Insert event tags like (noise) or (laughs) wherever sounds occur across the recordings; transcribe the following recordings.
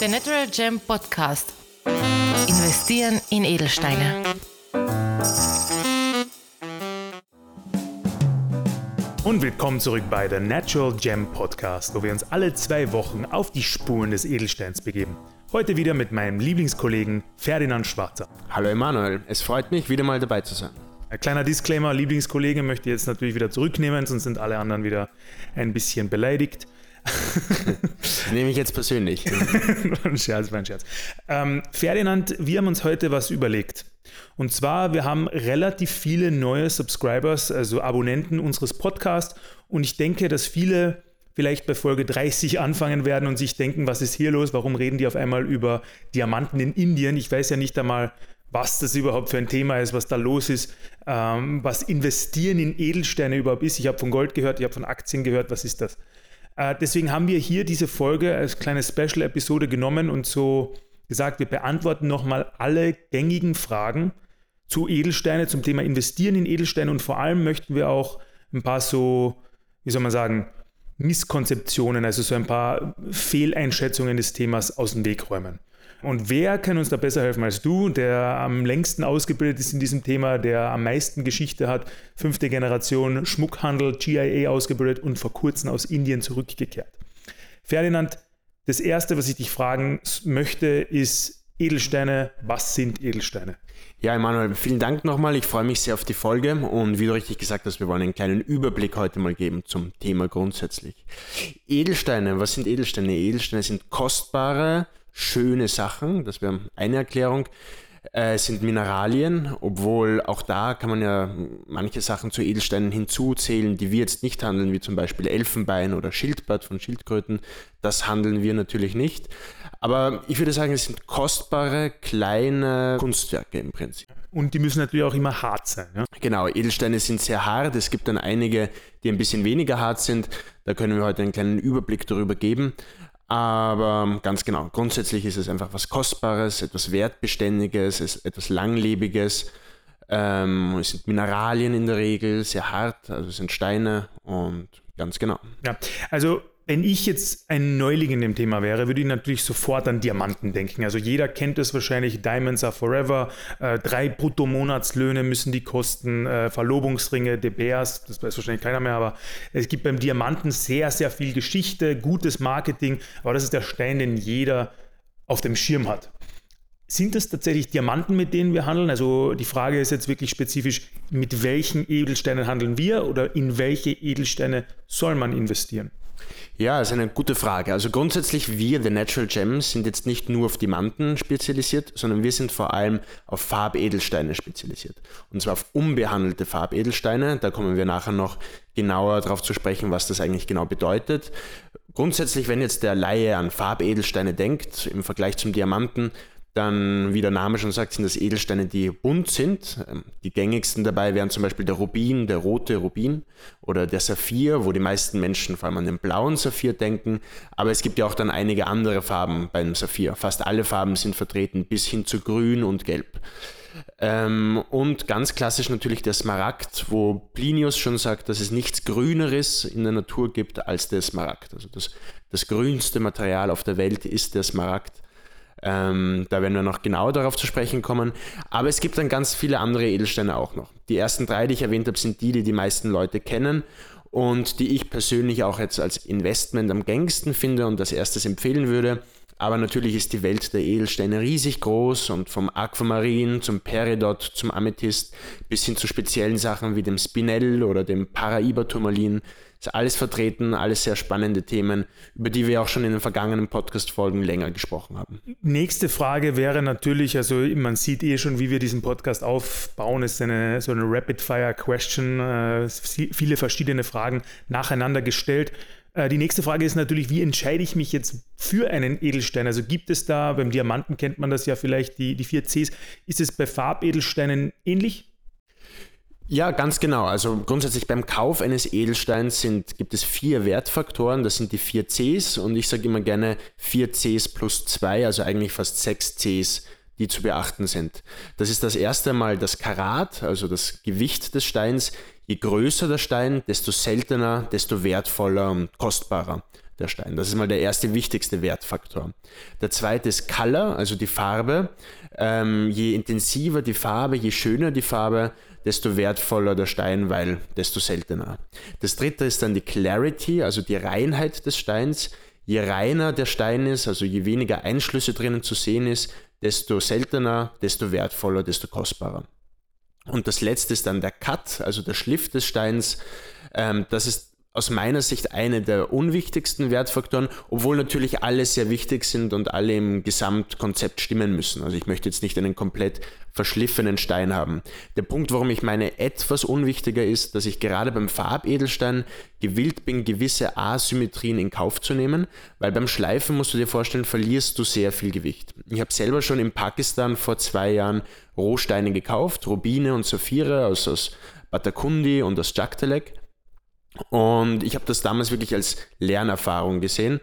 Der Natural Gem Podcast. Investieren in Edelsteine. Und willkommen zurück bei der Natural Gem Podcast, wo wir uns alle zwei Wochen auf die Spuren des Edelsteins begeben. Heute wieder mit meinem Lieblingskollegen Ferdinand Schwarzer. Hallo Emanuel, es freut mich, wieder mal dabei zu sein. Ein kleiner Disclaimer, Lieblingskollege möchte ich jetzt natürlich wieder zurücknehmen, sonst sind alle anderen wieder ein bisschen beleidigt. (laughs) Nehme ich jetzt persönlich. (laughs) ein Scherz, mein Scherz. Ähm, Ferdinand, wir haben uns heute was überlegt. Und zwar, wir haben relativ viele neue Subscribers, also Abonnenten unseres Podcasts. Und ich denke, dass viele vielleicht bei Folge 30 anfangen werden und sich denken, was ist hier los? Warum reden die auf einmal über Diamanten in Indien? Ich weiß ja nicht einmal, was das überhaupt für ein Thema ist, was da los ist, ähm, was Investieren in Edelsteine überhaupt ist. Ich habe von Gold gehört, ich habe von Aktien gehört, was ist das? Äh, deswegen haben wir hier diese Folge als kleine Special-Episode genommen und so gesagt, wir beantworten nochmal alle gängigen Fragen zu Edelsteine, zum Thema Investieren in Edelsteine und vor allem möchten wir auch ein paar so, wie soll man sagen, Misskonzeptionen, also so ein paar Fehleinschätzungen des Themas aus dem Weg räumen. Und wer kann uns da besser helfen als du, der am längsten ausgebildet ist in diesem Thema, der am meisten Geschichte hat, fünfte Generation Schmuckhandel, GIA ausgebildet und vor kurzem aus Indien zurückgekehrt. Ferdinand, das Erste, was ich dich fragen möchte, ist Edelsteine. Was sind Edelsteine? Ja, Emanuel, vielen Dank nochmal. Ich freue mich sehr auf die Folge und wie du richtig gesagt hast, wir wollen einen kleinen Überblick heute mal geben zum Thema grundsätzlich. Edelsteine, was sind Edelsteine? Edelsteine sind kostbare, schöne Sachen, das wäre eine Erklärung. Äh, sind Mineralien, obwohl auch da kann man ja manche Sachen zu Edelsteinen hinzuzählen, die wir jetzt nicht handeln, wie zum Beispiel Elfenbein oder Schildbad von Schildkröten. Das handeln wir natürlich nicht. Aber ich würde sagen, es sind kostbare, kleine Kunstwerke im Prinzip. Und die müssen natürlich auch immer hart sein. Ja? Genau, Edelsteine sind sehr hart. Es gibt dann einige, die ein bisschen weniger hart sind. Da können wir heute einen kleinen Überblick darüber geben. Aber ganz genau, grundsätzlich ist es einfach was Kostbares, etwas Wertbeständiges, etwas Langlebiges. Ähm, es sind Mineralien in der Regel, sehr hart, also es sind Steine und ganz genau. Ja, also wenn ich jetzt ein Neuling in dem Thema wäre, würde ich natürlich sofort an Diamanten denken. Also jeder kennt es wahrscheinlich, Diamonds are forever, äh, drei Bruttomonatslöhne müssen die kosten, äh, Verlobungsringe, De Beers, das weiß wahrscheinlich keiner mehr, aber es gibt beim Diamanten sehr, sehr viel Geschichte, gutes Marketing, aber das ist der Stein, den jeder auf dem Schirm hat. Sind es tatsächlich Diamanten, mit denen wir handeln? Also die Frage ist jetzt wirklich spezifisch, mit welchen Edelsteinen handeln wir oder in welche Edelsteine soll man investieren? Ja, das ist eine gute Frage. Also grundsätzlich, wir, The Natural Gems, sind jetzt nicht nur auf Diamanten spezialisiert, sondern wir sind vor allem auf Farbedelsteine spezialisiert. Und zwar auf unbehandelte Farbedelsteine. Da kommen wir nachher noch genauer darauf zu sprechen, was das eigentlich genau bedeutet. Grundsätzlich, wenn jetzt der Laie an Farbedelsteine denkt, im Vergleich zum Diamanten, dann, wie der Name schon sagt, sind das Edelsteine, die bunt sind. Ähm, die gängigsten dabei wären zum Beispiel der Rubin, der rote Rubin oder der Saphir, wo die meisten Menschen vor allem an den blauen Saphir denken. Aber es gibt ja auch dann einige andere Farben beim Saphir. Fast alle Farben sind vertreten, bis hin zu grün und gelb. Ähm, und ganz klassisch natürlich der Smaragd, wo Plinius schon sagt, dass es nichts Grüneres in der Natur gibt als der Smaragd. Also das, das grünste Material auf der Welt ist der Smaragd. Ähm, da werden wir noch genauer darauf zu sprechen kommen. Aber es gibt dann ganz viele andere Edelsteine auch noch. Die ersten drei, die ich erwähnt habe, sind die, die die meisten Leute kennen und die ich persönlich auch jetzt als Investment am gängigsten finde und als erstes empfehlen würde. Aber natürlich ist die Welt der Edelsteine riesig groß und vom Aquamarin zum Peridot zum Amethyst bis hin zu speziellen Sachen wie dem Spinell oder dem Paraiba-Turmalin ist alles vertreten, alles sehr spannende Themen, über die wir auch schon in den vergangenen Podcast-Folgen länger gesprochen haben. Nächste Frage wäre natürlich, also man sieht eh schon, wie wir diesen Podcast aufbauen, ist eine, so eine Rapid-Fire-Question, äh, viele verschiedene Fragen nacheinander gestellt. Äh, die nächste Frage ist natürlich, wie entscheide ich mich jetzt für einen Edelstein? Also gibt es da, beim Diamanten kennt man das ja vielleicht, die, die vier Cs. Ist es bei Farbedelsteinen ähnlich? Ja, ganz genau. Also grundsätzlich beim Kauf eines Edelsteins sind, gibt es vier Wertfaktoren. Das sind die vier Cs und ich sage immer gerne vier Cs plus zwei, also eigentlich fast sechs Cs, die zu beachten sind. Das ist das erste Mal das Karat, also das Gewicht des Steins. Je größer der Stein, desto seltener, desto wertvoller und kostbarer. der Stein. Das ist mal der erste wichtigste Wertfaktor. Der zweite ist Color, also die Farbe. Ähm, je intensiver die Farbe, je schöner die Farbe, desto wertvoller der Stein, weil desto seltener. Das dritte ist dann die Clarity, also die Reinheit des Steins. Je reiner der Stein ist, also je weniger Einschlüsse drinnen zu sehen ist, desto seltener, desto wertvoller, desto kostbarer. Und das letzte ist dann der Cut, also der Schliff des Steins. Ähm, das ist aus meiner Sicht eine der unwichtigsten Wertfaktoren, obwohl natürlich alle sehr wichtig sind und alle im Gesamtkonzept stimmen müssen. Also ich möchte jetzt nicht einen komplett verschliffenen Stein haben. Der Punkt, warum ich meine etwas unwichtiger ist, dass ich gerade beim Farbedelstein gewillt bin, gewisse Asymmetrien in Kauf zu nehmen, weil beim Schleifen musst du dir vorstellen, verlierst du sehr viel Gewicht. Ich habe selber schon in Pakistan vor zwei Jahren Rohsteine gekauft, Rubine und Saphire aus, aus Batakundi und aus Jaktelek und ich habe das damals wirklich als Lernerfahrung gesehen.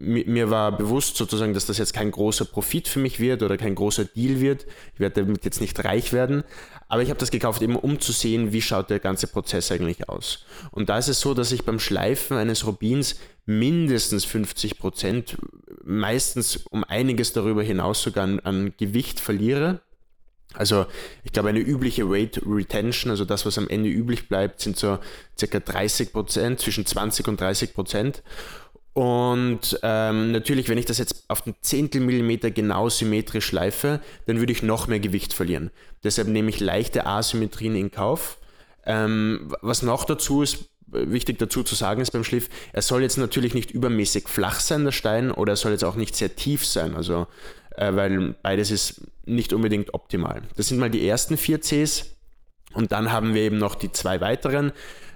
Mir war bewusst sozusagen, dass das jetzt kein großer Profit für mich wird oder kein großer Deal wird. Ich werde damit jetzt nicht reich werden. Aber ich habe das gekauft, eben um zu sehen, wie schaut der ganze Prozess eigentlich aus. Und da ist es so, dass ich beim Schleifen eines Rubins mindestens 50 Prozent, meistens um einiges darüber hinaus sogar an, an Gewicht verliere. Also ich glaube, eine übliche Weight Retention, also das, was am Ende üblich bleibt, sind so circa 30 Prozent, zwischen 20 und 30 Prozent. Und ähm, natürlich, wenn ich das jetzt auf den Zehntel Millimeter genau symmetrisch schleife, dann würde ich noch mehr Gewicht verlieren. Deshalb nehme ich leichte Asymmetrien in Kauf. Ähm, was noch dazu ist, wichtig dazu zu sagen ist beim Schliff, er soll jetzt natürlich nicht übermäßig flach sein, der Stein, oder er soll jetzt auch nicht sehr tief sein. Also äh, weil beides ist nicht unbedingt optimal. Das sind mal die ersten vier Cs und dann haben wir eben noch die zwei weiteren.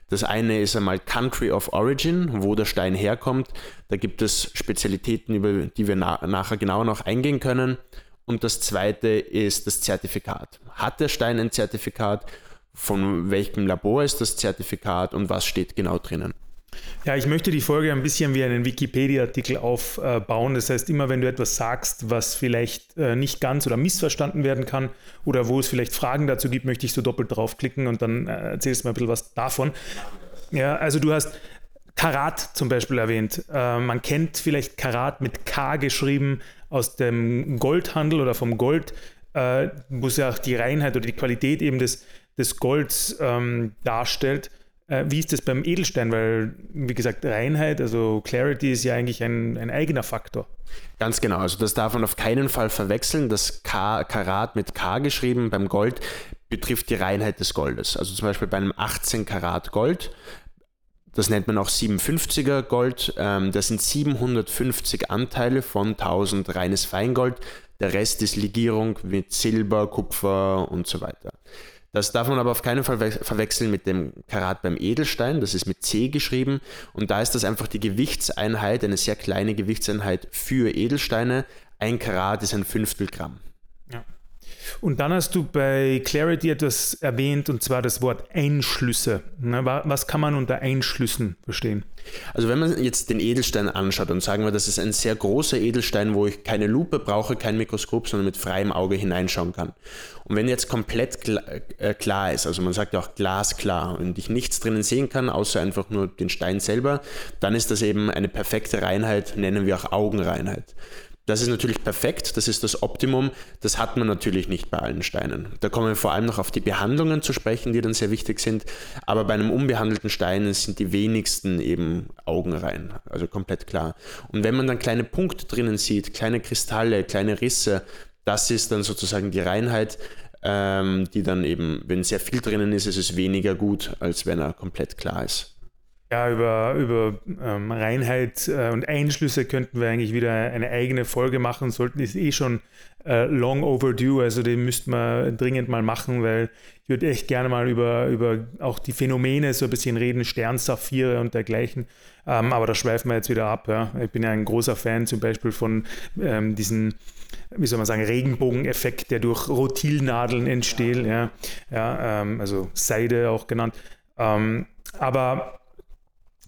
Das eine ist einmal Country of Origin, wo der Stein herkommt. Da gibt es Spezialitäten, über die wir na nachher genauer noch eingehen können. Und das zweite ist das Zertifikat. Hat der Stein ein Zertifikat? Von welchem Labor ist das Zertifikat und was steht genau drinnen? Ja, ich möchte die Folge ein bisschen wie einen Wikipedia-Artikel aufbauen. Das heißt, immer wenn du etwas sagst, was vielleicht äh, nicht ganz oder missverstanden werden kann oder wo es vielleicht Fragen dazu gibt, möchte ich so doppelt draufklicken und dann äh, erzählst du mir ein bisschen was davon. Ja, also du hast Karat zum Beispiel erwähnt. Äh, man kennt vielleicht Karat mit K geschrieben aus dem Goldhandel oder vom Gold, wo es ja auch die Reinheit oder die Qualität eben des, des Golds ähm, darstellt. Äh, wie ist das beim Edelstein? Weil, wie gesagt, Reinheit, also Clarity ist ja eigentlich ein, ein eigener Faktor. Ganz genau, also das darf man auf keinen Fall verwechseln. Das K, Karat mit K geschrieben beim Gold betrifft die Reinheit des Goldes. Also zum Beispiel bei einem 18 Karat Gold, das nennt man auch 57er Gold, ähm, das sind 750 Anteile von 1000 reines Feingold. Der Rest ist Legierung mit Silber, Kupfer und so weiter. Das darf man aber auf keinen Fall verwechseln mit dem Karat beim Edelstein. Das ist mit C geschrieben. Und da ist das einfach die Gewichtseinheit, eine sehr kleine Gewichtseinheit für Edelsteine. Ein Karat ist ein Fünftel Gramm. Und dann hast du bei Clarity etwas erwähnt, und zwar das Wort Einschlüsse. Was kann man unter Einschlüssen verstehen? Also wenn man jetzt den Edelstein anschaut und sagen wir, das ist ein sehr großer Edelstein, wo ich keine Lupe brauche, kein Mikroskop, sondern mit freiem Auge hineinschauen kann. Und wenn jetzt komplett äh, klar ist, also man sagt ja auch glasklar und ich nichts drinnen sehen kann, außer einfach nur den Stein selber, dann ist das eben eine perfekte Reinheit, nennen wir auch Augenreinheit. Das ist natürlich perfekt, das ist das Optimum, das hat man natürlich nicht bei allen Steinen. Da kommen wir vor allem noch auf die Behandlungen zu sprechen, die dann sehr wichtig sind, aber bei einem unbehandelten Stein sind die wenigsten eben augenrein, also komplett klar. Und wenn man dann kleine Punkte drinnen sieht, kleine Kristalle, kleine Risse, das ist dann sozusagen die Reinheit, ähm, die dann eben, wenn sehr viel drinnen ist, ist es weniger gut, als wenn er komplett klar ist. Ja, über, über ähm, Reinheit äh, und Einschlüsse könnten wir eigentlich wieder eine eigene Folge machen. Sollten ist eh schon äh, long overdue, also den müssten wir dringend mal machen, weil ich würde echt gerne mal über, über auch die Phänomene so ein bisschen reden, Sternsaphire und dergleichen. Ähm, aber da schweifen wir jetzt wieder ab. Ja. Ich bin ja ein großer Fan zum Beispiel von ähm, diesen wie soll man sagen, Regenbogeneffekt, der durch Rotilnadeln entsteht, ja, ja ähm, also Seide auch genannt. Ähm, aber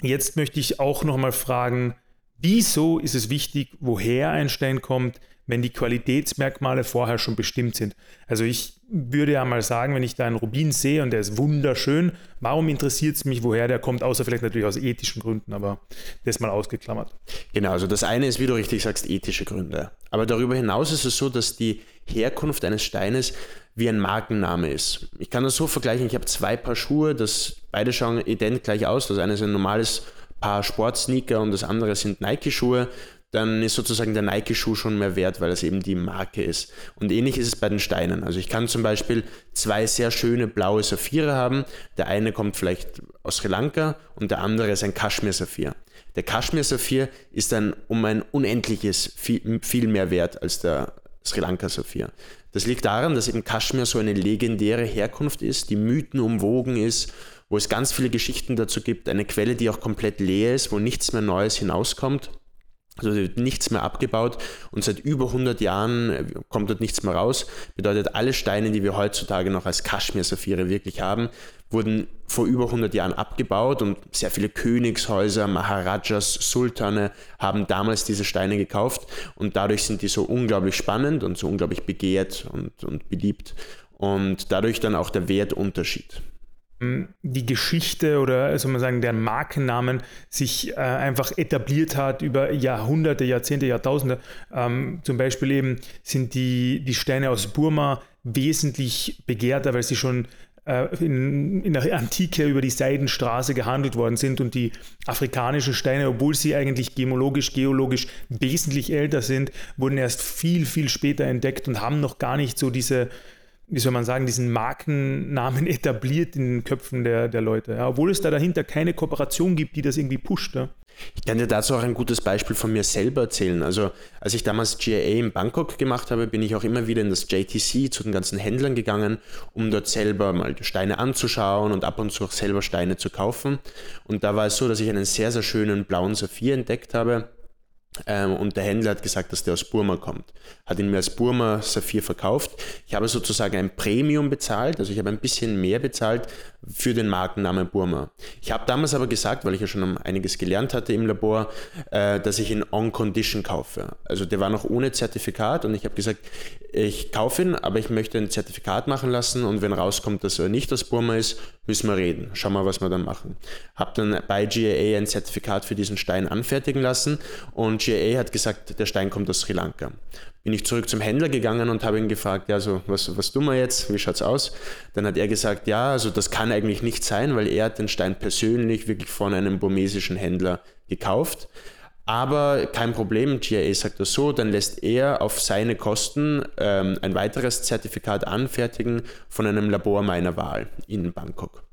Jetzt möchte ich auch noch mal fragen, wieso ist es wichtig, woher ein Stein kommt? wenn die Qualitätsmerkmale vorher schon bestimmt sind. Also ich würde ja mal sagen, wenn ich da einen Rubin sehe und der ist wunderschön, warum interessiert es mich, woher der kommt, außer vielleicht natürlich aus ethischen Gründen, aber das mal ausgeklammert. Genau, also das eine ist, wie du richtig sagst, ethische Gründe. Aber darüber hinaus ist es so, dass die Herkunft eines Steines wie ein Markenname ist. Ich kann das so vergleichen, ich habe zwei Paar Schuhe, das beide schauen ident gleich aus. Das eine ist ein normales Paar Sportsneaker und das andere sind Nike-Schuhe dann ist sozusagen der Nike-Schuh schon mehr wert, weil es eben die Marke ist. Und ähnlich ist es bei den Steinen. Also ich kann zum Beispiel zwei sehr schöne blaue Saphire haben. Der eine kommt vielleicht aus Sri Lanka und der andere ist ein Kaschmir-Saphir. Der Kaschmir-Saphir ist dann um ein unendliches viel, viel mehr wert als der Sri Lanka-Saphir. Das liegt daran, dass eben Kaschmir so eine legendäre Herkunft ist, die Mythen umwogen ist, wo es ganz viele Geschichten dazu gibt, eine Quelle, die auch komplett leer ist, wo nichts mehr Neues hinauskommt. Also wird nichts mehr abgebaut und seit über 100 Jahren äh, kommt dort nichts mehr raus. Bedeutet, alle Steine, die wir heutzutage noch als Kaschmir-Saphire wirklich haben, wurden vor über 100 Jahren abgebaut und sehr viele Königshäuser, Maharajas, Sultane haben damals diese Steine gekauft und dadurch sind die so unglaublich spannend und so unglaublich begehrt und, und beliebt und dadurch dann auch der Wertunterschied die Geschichte oder soll man sagen, der Markennamen sich äh, einfach etabliert hat über Jahrhunderte, Jahrzehnte, Jahrtausende. Ähm, zum Beispiel eben sind die, die Steine aus Burma wesentlich begehrter, weil sie schon äh, in, in, der Antike über die Seidenstraße gehandelt worden sind und die afrikanischen Steine, obwohl sie eigentlich gemologisch, geologisch wesentlich älter sind, wurden erst viel, viel später entdeckt und haben noch gar nicht so diese wie soll man sagen, diesen Markennamen (laughs) etabliert in den Köpfen der, der Leute. Ja, obwohl es da dahinter keine Kooperation gibt, die das irgendwie pusht. Ja. Ich kann dir dazu auch ein gutes Beispiel von mir selber erzählen. Also, als ich damals GAA in Bangkok gemacht habe, bin ich auch immer wieder in das JTC zu den ganzen Händlern gegangen, um dort selber mal Steine anzuschauen und ab und zu auch selber Steine zu kaufen. Und da war es so, dass ich einen sehr, sehr schönen blauen Saphir entdeckt habe und der Händler hat gesagt, dass der aus Burma kommt. Hat ihn mir als Burma Saphir verkauft. Ich habe sozusagen ein Premium bezahlt, also ich habe ein bisschen mehr bezahlt für den Markennamen Burma. Ich habe damals aber gesagt, weil ich ja schon einiges gelernt hatte im Labor, äh, dass ich ihn on condition kaufe. Also der war noch ohne Zertifikat und ich habe gesagt, ich kaufe ihn, aber ich möchte ein Zertifikat machen lassen und wenn rauskommt, dass er nicht aus Burma ist, müssen wir reden. Schauen wir, was wir dann machen. Habe dann bei GAA ein Zertifikat für diesen Stein anfertigen lassen und GAA hat gesagt, der Stein kommt aus Sri Lanka. Bin ich zurück zum Händler gegangen und habe ihn gefragt, ja, so, was, was tun wir jetzt? Wie schaut's aus? Dann hat er gesagt, ja, also das kann eigentlich nicht sein, weil er hat den Stein persönlich wirklich von einem burmesischen Händler gekauft. Aber kein Problem, GIA sagt das so, dann lässt er auf seine Kosten ähm, ein weiteres Zertifikat anfertigen von einem Labor meiner Wahl in Bangkok.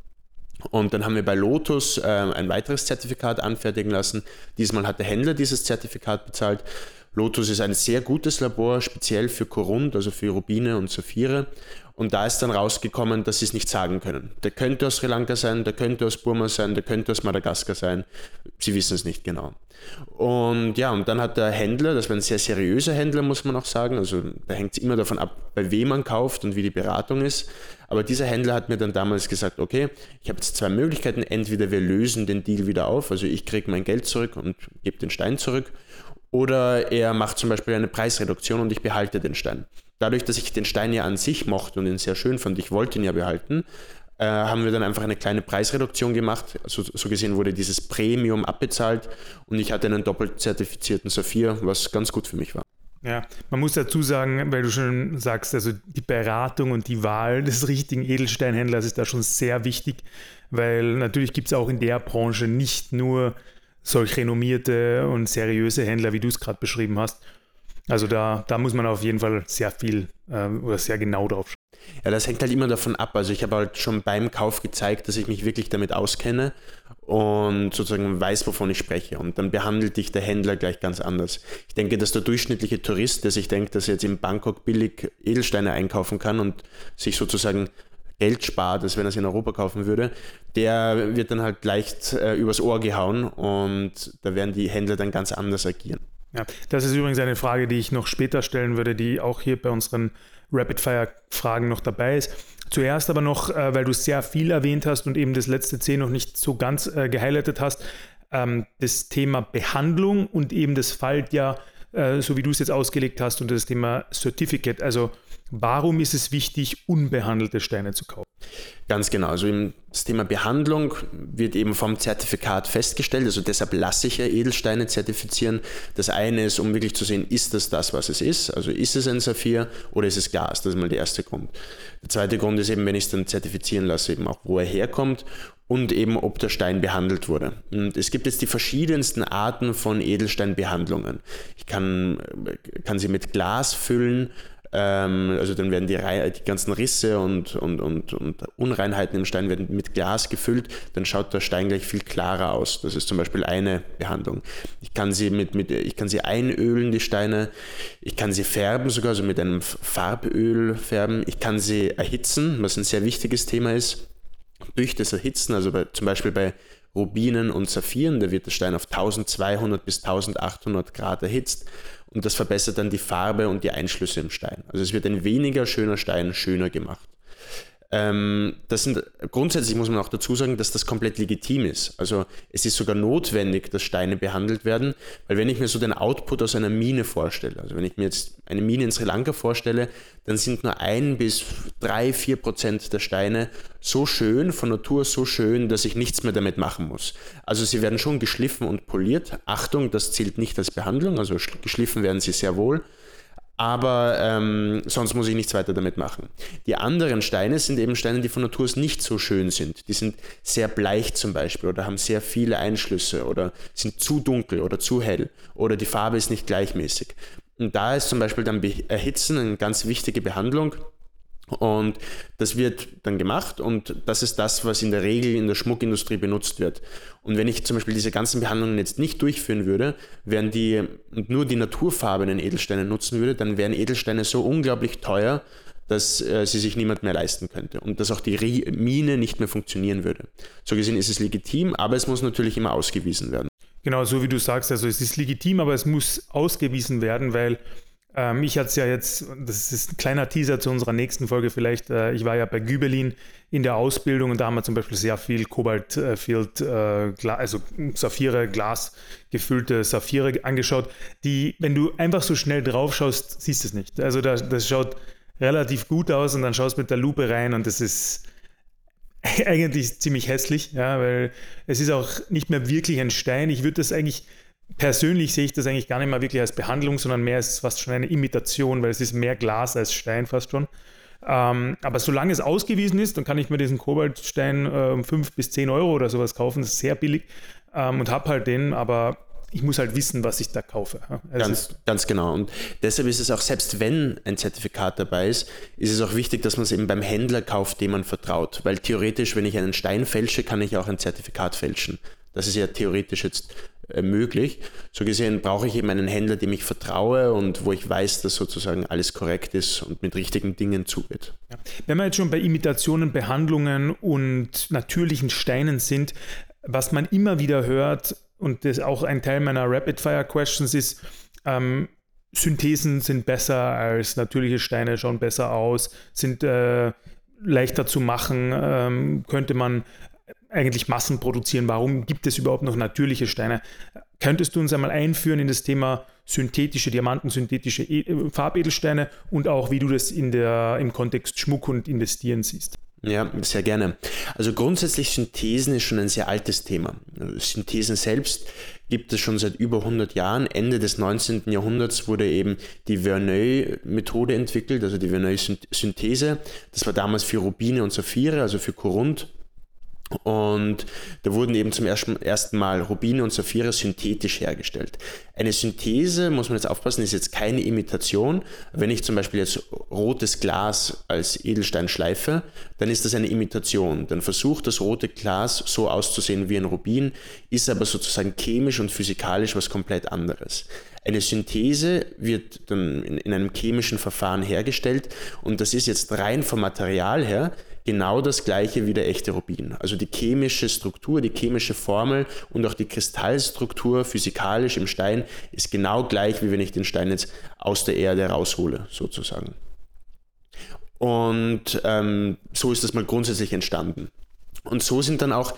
Und dann haben wir bei Lotus äh, ein weiteres Zertifikat anfertigen lassen. Diesmal hat der Händler dieses Zertifikat bezahlt. Lotus ist ein sehr gutes Labor, speziell für Korund, also für Rubine und Saphire. Und da ist dann rausgekommen, dass sie es nicht sagen können. Der könnte aus Sri Lanka sein, der könnte aus Burma sein, der könnte aus Madagaskar sein. Sie wissen es nicht genau. Und ja, und dann hat der Händler, das war ein sehr seriöser Händler, muss man auch sagen, also da hängt es immer davon ab, bei wem man kauft und wie die Beratung ist. Aber dieser Händler hat mir dann damals gesagt, okay, ich habe jetzt zwei Möglichkeiten. Entweder wir lösen den Deal wieder auf, also ich kriege mein Geld zurück und gebe den Stein zurück. Oder er macht zum Beispiel eine Preisreduktion und ich behalte den Stein. Dadurch, dass ich den Stein ja an sich mochte und ihn sehr schön fand, ich wollte ihn ja behalten, äh, haben wir dann einfach eine kleine Preisreduktion gemacht. Also, so gesehen wurde dieses Premium abbezahlt und ich hatte einen doppelt zertifizierten Saphir, was ganz gut für mich war. Ja, man muss dazu sagen, weil du schon sagst, also die Beratung und die Wahl des richtigen Edelsteinhändlers ist da schon sehr wichtig, weil natürlich gibt es auch in der Branche nicht nur solch renommierte und seriöse Händler, wie du es gerade beschrieben hast. Also da, da muss man auf jeden Fall sehr viel äh, oder sehr genau drauf schauen. Ja, das hängt halt immer davon ab. Also ich habe halt schon beim Kauf gezeigt, dass ich mich wirklich damit auskenne und sozusagen weiß, wovon ich spreche. Und dann behandelt dich der Händler gleich ganz anders. Ich denke, dass der durchschnittliche Tourist, der sich denkt, dass er jetzt in Bangkok billig Edelsteine einkaufen kann und sich sozusagen Geld spart, als wenn er es in Europa kaufen würde, der wird dann halt leicht äh, übers Ohr gehauen und da werden die Händler dann ganz anders agieren. Ja, das ist übrigens eine Frage, die ich noch später stellen würde, die auch hier bei unseren Rapid-Fire-Fragen noch dabei ist. Zuerst aber noch, äh, weil du sehr viel erwähnt hast und eben das letzte C noch nicht so ganz äh, gehighlightet hast, ähm, das Thema Behandlung und eben das fällt ja äh, so wie du es jetzt ausgelegt hast, unter das Thema Certificate. Also warum ist es wichtig, unbehandelte Steine zu kaufen? Ganz genau. Also das Thema Behandlung wird eben vom Zertifikat festgestellt. Also deshalb lasse ich ja Edelsteine zertifizieren. Das eine ist, um wirklich zu sehen, ist das das, was es ist? Also ist es ein Saphir oder ist es Glas? Das ist mal der erste Grund. Der zweite Grund ist eben, wenn ich es dann zertifizieren lasse, eben auch, wo er herkommt und eben, ob der Stein behandelt wurde. Und es gibt jetzt die verschiedensten Arten von Edelsteinbehandlungen. Ich kann, kann sie mit Glas füllen, ähm, also dann werden die, die ganzen Risse und, und, und, und, Unreinheiten im Stein werden mit Glas gefüllt, dann schaut der Stein gleich viel klarer aus. Das ist zum Beispiel eine Behandlung. Ich kann sie mit, mit ich kann sie einölen, die Steine. Ich kann sie färben, sogar also mit einem Farböl färben. Ich kann sie erhitzen, was ein sehr wichtiges Thema ist. Durch das Erhitzen, also bei, zum Beispiel bei Rubinen und Saphiren, da wird der Stein auf 1200 bis 1800 Grad erhitzt und das verbessert dann die Farbe und die Einschlüsse im Stein. Also es wird ein weniger schöner Stein schöner gemacht. Ähm, das sind, grundsätzlich muss man auch dazu sagen, dass das komplett legitim ist. Also es ist sogar notwendig, dass Steine behandelt werden, weil wenn ich mir so den Output aus einer Mine vorstelle, also wenn ich mir jetzt eine Mine in Sri Lanka vorstelle, dann sind nur ein bis drei, vier Prozent der Steine so schön, von Natur so schön, dass ich nichts mehr damit machen muss. Also sie werden schon geschliffen und poliert. Achtung, das zählt nicht als Behandlung, also geschliffen werden sie sehr wohl aber ähm, sonst muss ich nichts weiter damit machen. Die anderen Steine sind eben Steine, die von Natur aus nicht so schön sind. Die sind sehr bleich zum Beispiel oder haben sehr viele Einschlüsse oder sind zu dunkel oder zu hell oder die Farbe ist nicht gleichmäßig. Und da ist zum Beispiel dann Erhitzen eine ganz wichtige Behandlung und das wird dann gemacht und das ist das, was in der Regel in der Schmuckindustrie benutzt wird. Und wenn ich zum Beispiel diese ganzen Behandlungen jetzt nicht durchführen würde, wären die und nur die naturfarbenen Edelsteine nutzen würde, dann wären Edelsteine so unglaublich teuer, dass äh, sie sich niemand mehr leisten könnte und dass auch die Mine nicht mehr funktionieren würde. So gesehen ist es legitim, aber es muss natürlich immer ausgewiesen werden. Genau, so wie du sagst, also es ist legitim, aber es muss ausgewiesen werden, weil ähm, ich hatte es ja jetzt, das ist ein kleiner Teaser zu unserer nächsten Folge vielleicht, äh, ich war ja bei Gübelin in der Ausbildung und da haben wir zum Beispiel sehr viel Kobaltfield, äh, also Saphire, Glas gefüllte Saphire angeschaut, die, wenn du einfach so schnell drauf schaust, siehst du es nicht. Also das, das schaut relativ gut aus und dann schaust mit der Lupe rein und das ist (laughs) eigentlich ziemlich hässlich, ja, weil es ist auch nicht mehr wirklich ein Stein. Ich würde das eigentlich persönlich sehe ich das eigentlich gar nicht mal wirklich als Behandlung, sondern mehr als fast schon eine Imitation, weil es ist mehr Glas als Stein fast schon. Ähm, aber solange es ausgewiesen ist, dann kann ich mir diesen Kobaltstein äh, um 5 bis 10 Euro oder sowas kaufen. Das ist sehr billig ähm, und habe halt den, aber ich muss halt wissen, was ich da kaufe. Also ganz, ganz genau. Und deshalb ist es auch, selbst wenn ein Zertifikat dabei ist, ist es auch wichtig, dass man es eben beim Händler kauft, dem man vertraut. Weil theoretisch, wenn ich einen Stein fälsche, kann ich auch ein Zertifikat fälschen. Das ist ja theoretisch jetzt möglich. So gesehen brauche ich eben einen Händler, dem ich vertraue und wo ich weiß, dass sozusagen alles korrekt ist und mit richtigen Dingen zugeht. Wenn wir jetzt schon bei Imitationen, Behandlungen und natürlichen Steinen sind, was man immer wieder hört, und das auch ein Teil meiner Rapid-Fire-Questions ist, ähm, Synthesen sind besser als natürliche Steine, schauen besser aus, sind äh, leichter zu machen, ähm, könnte man eigentlich Massen produzieren? Warum gibt es überhaupt noch natürliche Steine? Könntest du uns einmal einführen in das Thema synthetische Diamanten, synthetische e äh, Farbedelsteine und auch wie du das in der, im Kontext Schmuck und Investieren siehst? Ja, sehr gerne. Also grundsätzlich Synthesen ist schon ein sehr altes Thema. Synthesen selbst gibt es schon seit über 100 Jahren. Ende des 19. Jahrhunderts wurde eben die Verneuil-Methode entwickelt, also die Verneuil-Synthese. Das war damals für Rubine und Saphire, also für Korund und da wurden eben zum ersten Mal Rubine und Saphire synthetisch hergestellt. Eine Synthese, muss man jetzt aufpassen, ist jetzt keine Imitation. Wenn ich zum Beispiel jetzt rotes Glas als Edelstein schleife, dann ist das eine Imitation. Dann versucht das rote Glas so auszusehen wie ein Rubin, ist aber sozusagen chemisch und physikalisch was komplett anderes. Eine Synthese wird dann in, einem chemischen Verfahren hergestellt und das ist jetzt rein vom Material her genau das gleiche wie der echte Rubin. Also die chemische Struktur, die chemische Formel und auch die Kristallstruktur physikalisch im Stein ist genau gleich, wie wenn ich den Stein jetzt aus der Erde raushole, sozusagen. Und ähm, so ist das mal grundsätzlich entstanden. Und so sind dann auch,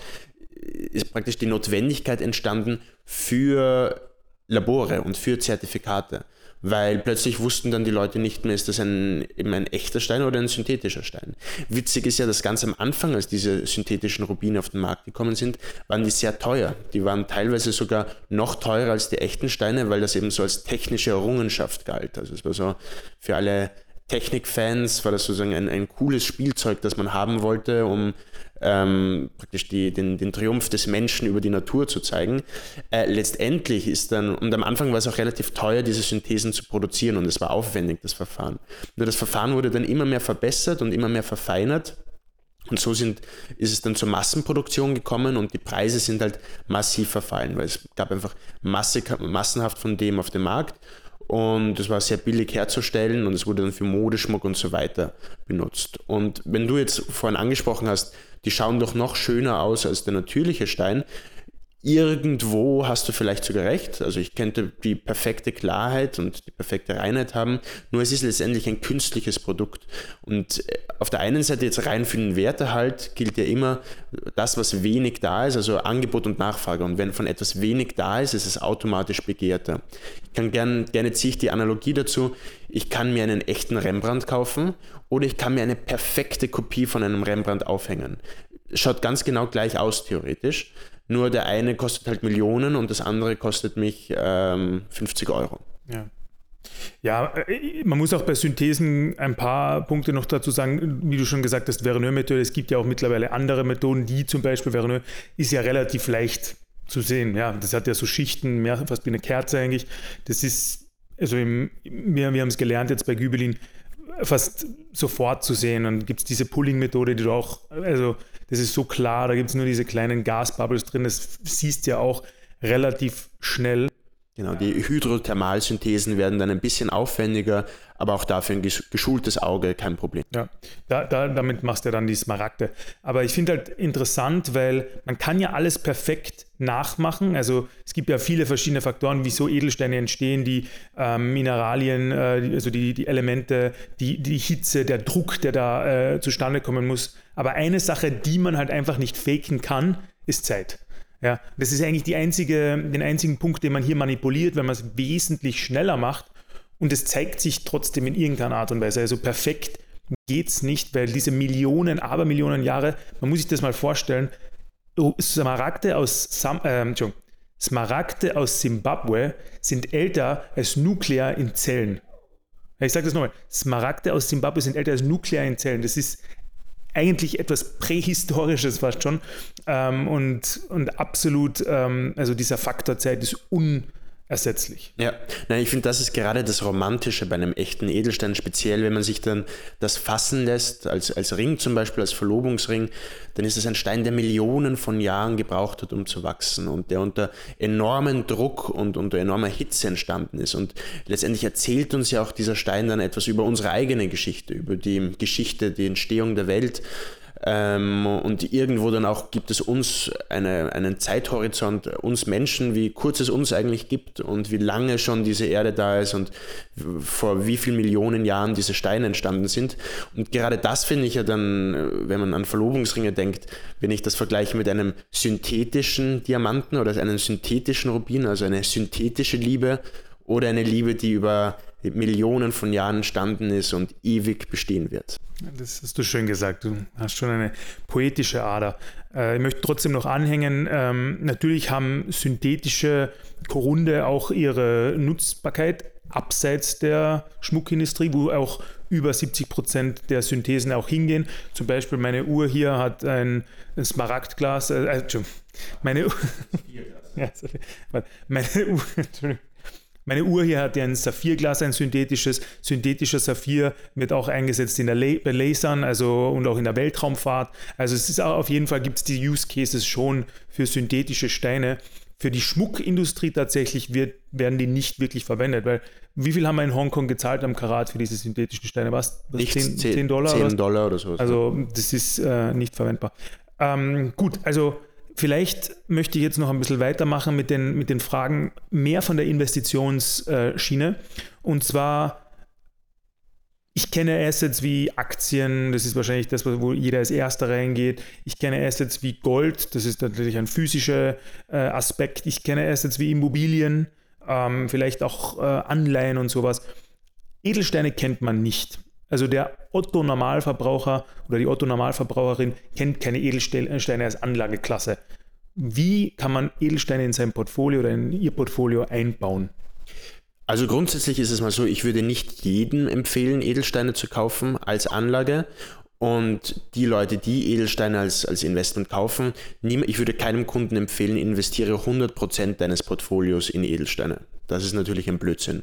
ist praktisch die Notwendigkeit entstanden für Labore und für Zertifikate weil plötzlich wussten dann die Leute nicht mehr, ist das ein, eben ein echter Stein oder ein synthetischer Stein. Witzig ist ja, dass ganz am Anfang, als diese synthetischen Rubine auf den Markt gekommen sind, waren die sehr teuer. Die waren teilweise sogar noch teurer als die echten Steine, weil das eben so als technische Errungenschaft galt. Also es war so für alle Technikfans war das sozusagen ein, ein cooles Spielzeug, das man haben wollte, um ähm, praktisch die, den, den Triumph des Menschen über die Natur zu zeigen. Äh, letztendlich ist dann, und am Anfang war es auch relativ teuer, diese Synthesen zu produzieren und es war aufwendig, das Verfahren. Nur das Verfahren wurde dann immer mehr verbessert und immer mehr verfeinert. Und so sind, ist es dann zur Massenproduktion gekommen und die Preise sind halt massiv verfallen, weil es gab einfach Masse, massenhaft von dem auf dem Markt und es war sehr billig herzustellen und es wurde dann für Modeschmuck und so weiter benutzt. Und wenn du jetzt vorhin angesprochen hast, die schauen doch noch schöner aus als der natürliche Stein, Irgendwo hast du vielleicht sogar recht. Also ich könnte die perfekte Klarheit und die perfekte Reinheit haben, nur es ist letztendlich ein künstliches Produkt. Und äh, auf der einen Seite jetzt rein für den Wertehalt gilt ja immer das, was wenig da ist, also Angebot und Nachfrage. Und wenn von etwas wenig da ist, ist es automatisch begehrter. Ich kann gern, gerne ziehe ich die Analogie dazu. Ich kann mir einen echten Rembrandt kaufen oder ich kann mir eine perfekte Kopie von einem Rembrandt aufhängen. Schaut ganz genau gleich aus, theoretisch. Nur der eine kostet halt Millionen und das andere kostet mich ähm, 50 Euro. Ja. Ja, äh, man muss auch bei Synthesen ein paar Punkte noch dazu sagen, wie du schon gesagt hast, Verneur-Methode, es gibt ja auch mittlerweile andere Methoden, die zum Beispiel Verneur ist ja relativ leicht zu sehen. Ja, das hat ja so Schichten, mehr fast wie eine Kerze eigentlich. Das ist, also im, wir, wir haben es gelernt jetzt bei Gübelin, fast sofort zu sehen. Und gibt es diese Pulling-Methode, die du auch, also das ist so klar, da gibt es nur diese kleinen Gasbubbles drin, das siehst du ja auch relativ schnell. Genau, die Hydrothermalsynthesen werden dann ein bisschen aufwendiger, aber auch dafür ein geschultes Auge kein Problem. Ja, da, da, damit machst du dann die Smaragde. Aber ich finde halt interessant, weil man kann ja alles perfekt nachmachen. Also es gibt ja viele verschiedene Faktoren, wieso Edelsteine entstehen, die äh, Mineralien, äh, also die, die Elemente, die, die Hitze, der Druck, der da äh, zustande kommen muss. Aber eine Sache, die man halt einfach nicht faken kann, ist Zeit. Ja, das ist eigentlich die einzige, den einzigen Punkt, den man hier manipuliert, wenn man es wesentlich schneller macht. Und es zeigt sich trotzdem in irgendeiner Art und Weise. Also perfekt geht es nicht, weil diese Millionen, Abermillionen Jahre, man muss sich das mal vorstellen, Smaragde aus, Sam, äh, Smaragde aus Zimbabwe sind älter als Nuklear in Zellen. Ich sage das nochmal, Smaragde aus Zimbabwe sind älter als Nuklear in Zellen. Das ist eigentlich etwas Prähistorisches fast schon. Ähm, und, und absolut, ähm, also dieser Faktor Zeit ist un ersetzlich. Ja, Nein, ich finde, das ist gerade das Romantische bei einem echten Edelstein, speziell wenn man sich dann das fassen lässt, als, als Ring zum Beispiel, als Verlobungsring, dann ist es ein Stein, der Millionen von Jahren gebraucht hat, um zu wachsen und der unter enormen Druck und unter enormer Hitze entstanden ist. Und letztendlich erzählt uns ja auch dieser Stein dann etwas über unsere eigene Geschichte, über die Geschichte, die Entstehung der Welt. Ähm, und irgendwo dann auch gibt es uns eine, einen Zeithorizont, uns Menschen, wie kurz es uns eigentlich gibt und wie lange schon diese Erde da ist und vor wie vielen Millionen Jahren diese Steine entstanden sind. Und gerade das finde ich ja dann, wenn man an Verlobungsringe denkt, wenn ich das vergleiche mit einem synthetischen Diamanten oder einem synthetischen Rubin, also eine synthetische Liebe oder eine Liebe, die über Millionen von Jahren entstanden ist und ewig bestehen wird. Das hast du schön gesagt. Du hast schon eine poetische Ader. Äh, ich möchte trotzdem noch anhängen. Ähm, natürlich haben synthetische Korunde auch ihre Nutzbarkeit abseits der Schmuckindustrie, wo auch über 70 Prozent der Synthesen auch hingehen. Zum Beispiel meine Uhr hier hat ein Smaragdglas. Äh, äh, meine Uhr. (laughs) ja, meine Uhr. (laughs) Meine Uhr hier hat ja ein Saphirglas, ein synthetisches. Synthetischer Saphir wird auch eingesetzt in der La bei Lasern also, und auch in der Weltraumfahrt. Also es ist auch, auf jeden Fall gibt es die Use Cases schon für synthetische Steine. Für die Schmuckindustrie tatsächlich wird, werden die nicht wirklich verwendet, weil wie viel haben wir in Hongkong gezahlt am Karat für diese synthetischen Steine? Was? was 10, 10, 10, Dollar? 10 Dollar oder so. Also das ist äh, nicht verwendbar. Ähm, gut, also Vielleicht möchte ich jetzt noch ein bisschen weitermachen mit den, mit den Fragen mehr von der Investitionsschiene. Und zwar, ich kenne Assets wie Aktien, das ist wahrscheinlich das, wo jeder als Erster reingeht. Ich kenne Assets wie Gold, das ist natürlich ein physischer äh, Aspekt. Ich kenne Assets wie Immobilien, ähm, vielleicht auch äh, Anleihen und sowas. Edelsteine kennt man nicht. Also der Otto-Normalverbraucher oder die Otto-Normalverbraucherin kennt keine Edelsteine als Anlageklasse. Wie kann man Edelsteine in sein Portfolio oder in ihr Portfolio einbauen? Also grundsätzlich ist es mal so, ich würde nicht jedem empfehlen, Edelsteine zu kaufen als Anlage. Und die Leute, die Edelsteine als, als Investment kaufen, ich würde keinem Kunden empfehlen, investiere 100% deines Portfolios in Edelsteine. Das ist natürlich ein Blödsinn.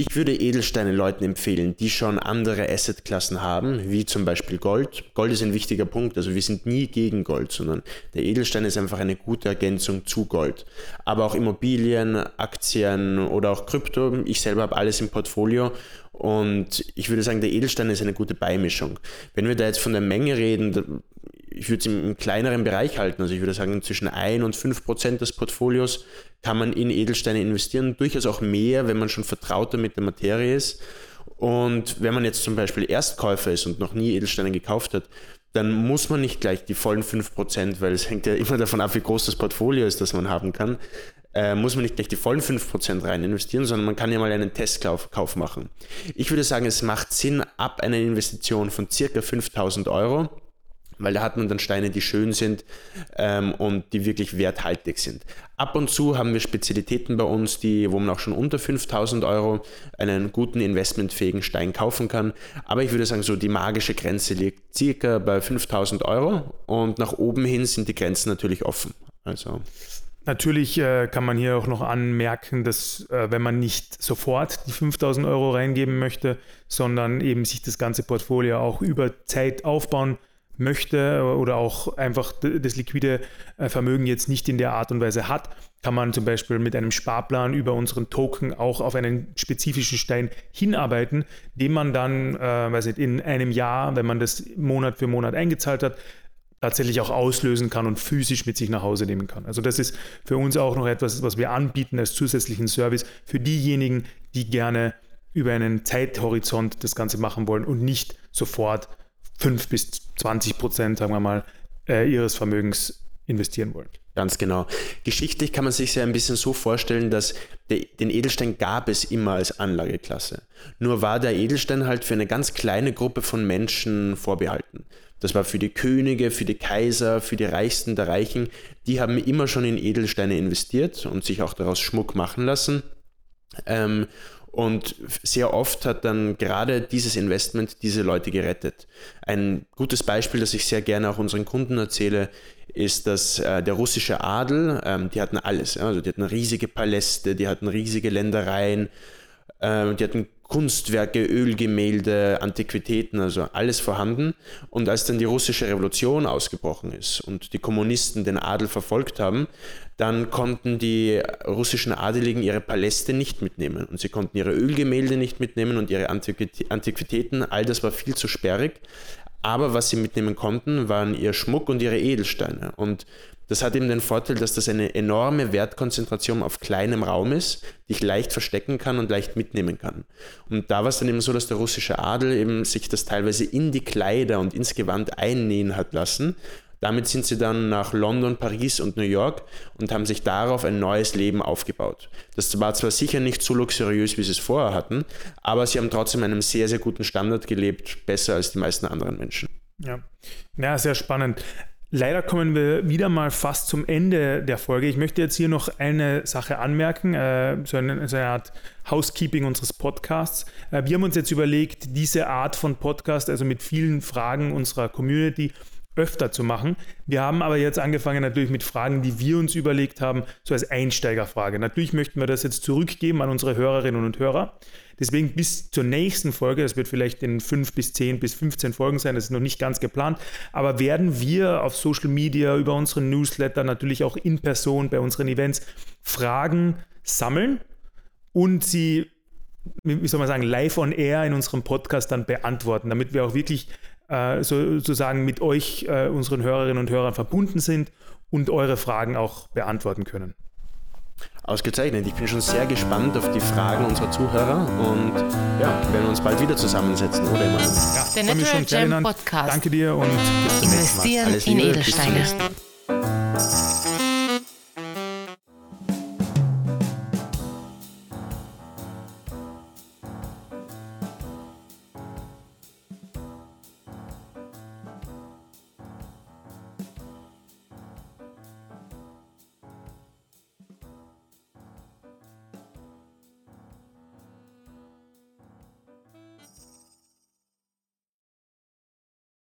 Ich würde Edelsteine Leuten empfehlen, die schon andere Assetklassen haben, wie zum Beispiel Gold. Gold ist ein wichtiger Punkt, also wir sind nie gegen Gold, sondern der Edelstein ist einfach eine gute Ergänzung zu Gold. Aber auch Immobilien, Aktien oder auch Krypto. Ich selber habe alles im Portfolio und ich würde sagen, der Edelstein ist eine gute Beimischung. Wenn wir da jetzt von der Menge reden, ich würde es im, kleineren Bereich halten. Also ich würde sagen, zwischen 1 und 5 Prozent des Portfolios kann man in Edelsteine investieren. Durchaus auch mehr, wenn man schon vertrauter mit der Materie ist. Und wenn man jetzt zum Beispiel Erstkäufer ist und noch nie Edelsteine gekauft hat, dann muss man nicht gleich die vollen 5%, weil es hängt ja immer davon ab, wie groß das Portfolio ist, das man haben kann, äh, muss man nicht gleich die vollen 5% rein investieren, sondern man kann ja mal einen Testkauf machen. Ich würde sagen, es macht Sinn, ab einer Investition von circa 5000 Euro weil da hat man dann Steine, die schön sind ähm, und die wirklich werthaltig sind. Ab und zu haben wir Spezialitäten bei uns, die, wo man auch schon unter 5000 Euro einen guten investmentfähigen Stein kaufen kann. Aber ich würde sagen, so die magische Grenze liegt circa bei 5000 Euro und nach oben hin sind die Grenzen natürlich offen. Also. Natürlich äh, kann man hier auch noch anmerken, dass äh, wenn man nicht sofort die 5000 Euro reingeben möchte, sondern eben sich das ganze Portfolio auch über Zeit aufbauen möchte oder auch einfach das liquide äh, Vermögen jetzt nicht in der Art und Weise hat, kann man zum Beispiel mit einem Sparplan über unseren Token auch auf einen spezifischen Stein hinarbeiten, den man dann, äh, weiß nicht, in einem Jahr, wenn man das Monat für Monat eingezahlt hat, tatsächlich auch auslösen kann und physisch mit sich nach Hause nehmen kann. Also das ist für uns auch noch etwas, was wir anbieten als zusätzlichen Service für diejenigen, die gerne über einen Zeithorizont das Ganze machen wollen und nicht sofort 5 bis 20 Prozent, sagen wir mal, äh, ihres Vermögens investieren wollen. Ganz genau. Geschichtlich kann man sich ja ein bisschen so vorstellen, dass der, den Edelstein gab es immer als Anlageklasse. Nur war der Edelstein halt für eine ganz kleine Gruppe von Menschen vorbehalten. Das war für die Könige, für die Kaiser, für die Reichsten der Reichen. Die haben immer schon in Edelsteine investiert und sich auch daraus Schmuck machen lassen. Ähm, und sehr oft hat dann gerade dieses Investment diese Leute gerettet. Ein gutes Beispiel, das ich sehr gerne auch unseren Kunden erzähle, ist, dass äh, der russische Adel, ähm, die hatten alles. Also die hatten riesige Paläste, die hatten riesige Ländereien, äh, die hatten Kunstwerke, Ölgemälde, Antiquitäten, also alles vorhanden. Und als dann die russische Revolution ausgebrochen ist und die Kommunisten den Adel verfolgt haben, dann konnten die russischen Adeligen ihre Paläste nicht mitnehmen und sie konnten ihre Ölgemälde nicht mitnehmen und ihre Antiquitäten. All das war viel zu sperrig. Aber was sie mitnehmen konnten, waren ihr Schmuck und ihre Edelsteine. Und das hat eben den Vorteil, dass das eine enorme Wertkonzentration auf kleinem Raum ist, die ich leicht verstecken kann und leicht mitnehmen kann. Und da war es dann eben so, dass der russische Adel eben sich das teilweise in die Kleider und ins Gewand einnähen hat lassen. Damit sind sie dann nach London, Paris und New York und haben sich darauf ein neues Leben aufgebaut. Das war zwar sicher nicht so luxuriös, wie sie es vorher hatten, aber sie haben trotzdem einen sehr, sehr guten Standard gelebt, besser als die meisten anderen Menschen. Ja, ja sehr spannend. Leider kommen wir wieder mal fast zum Ende der Folge. Ich möchte jetzt hier noch eine Sache anmerken, äh, so, eine, so, eine, Art Housekeeping unseres Podcasts. Äh, wir haben uns jetzt überlegt, diese Art von Podcast, also mit vielen Fragen unserer Community, öfter zu machen. Wir haben aber jetzt angefangen natürlich mit Fragen, die wir uns überlegt haben, so als Einsteigerfrage. Natürlich möchten wir das jetzt zurückgeben an unsere Hörerinnen und Hörer. Deswegen bis zur nächsten Folge, das wird vielleicht in fünf bis zehn bis 15 Folgen sein, das ist noch nicht ganz geplant, aber werden wir auf Social Media, über unseren Newsletter, natürlich auch in Person bei unseren Events Fragen sammeln und sie wie soll man sagen, live on air in unserem Podcast dann beantworten, damit wir auch wirklich äh, sozusagen mit euch, äh, unseren Hörerinnen und Hörern, verbunden sind und eure Fragen auch beantworten können. Ausgezeichnet. Ich bin schon sehr gespannt auf die Fragen unserer Zuhörer und ja, werden uns bald wieder zusammensetzen, oder immer? Ja, Der Natural Gem Podcast. Danke dir und bis zum nächsten Mal. Investieren in Edelsteine.